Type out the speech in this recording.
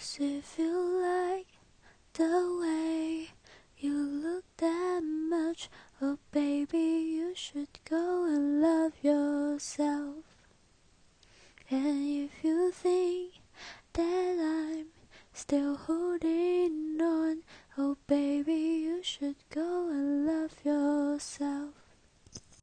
Cause if you like the way you look that much, oh baby, you should go and love yourself. And if you think that I'm still holding on, oh baby, you should go and love yourself.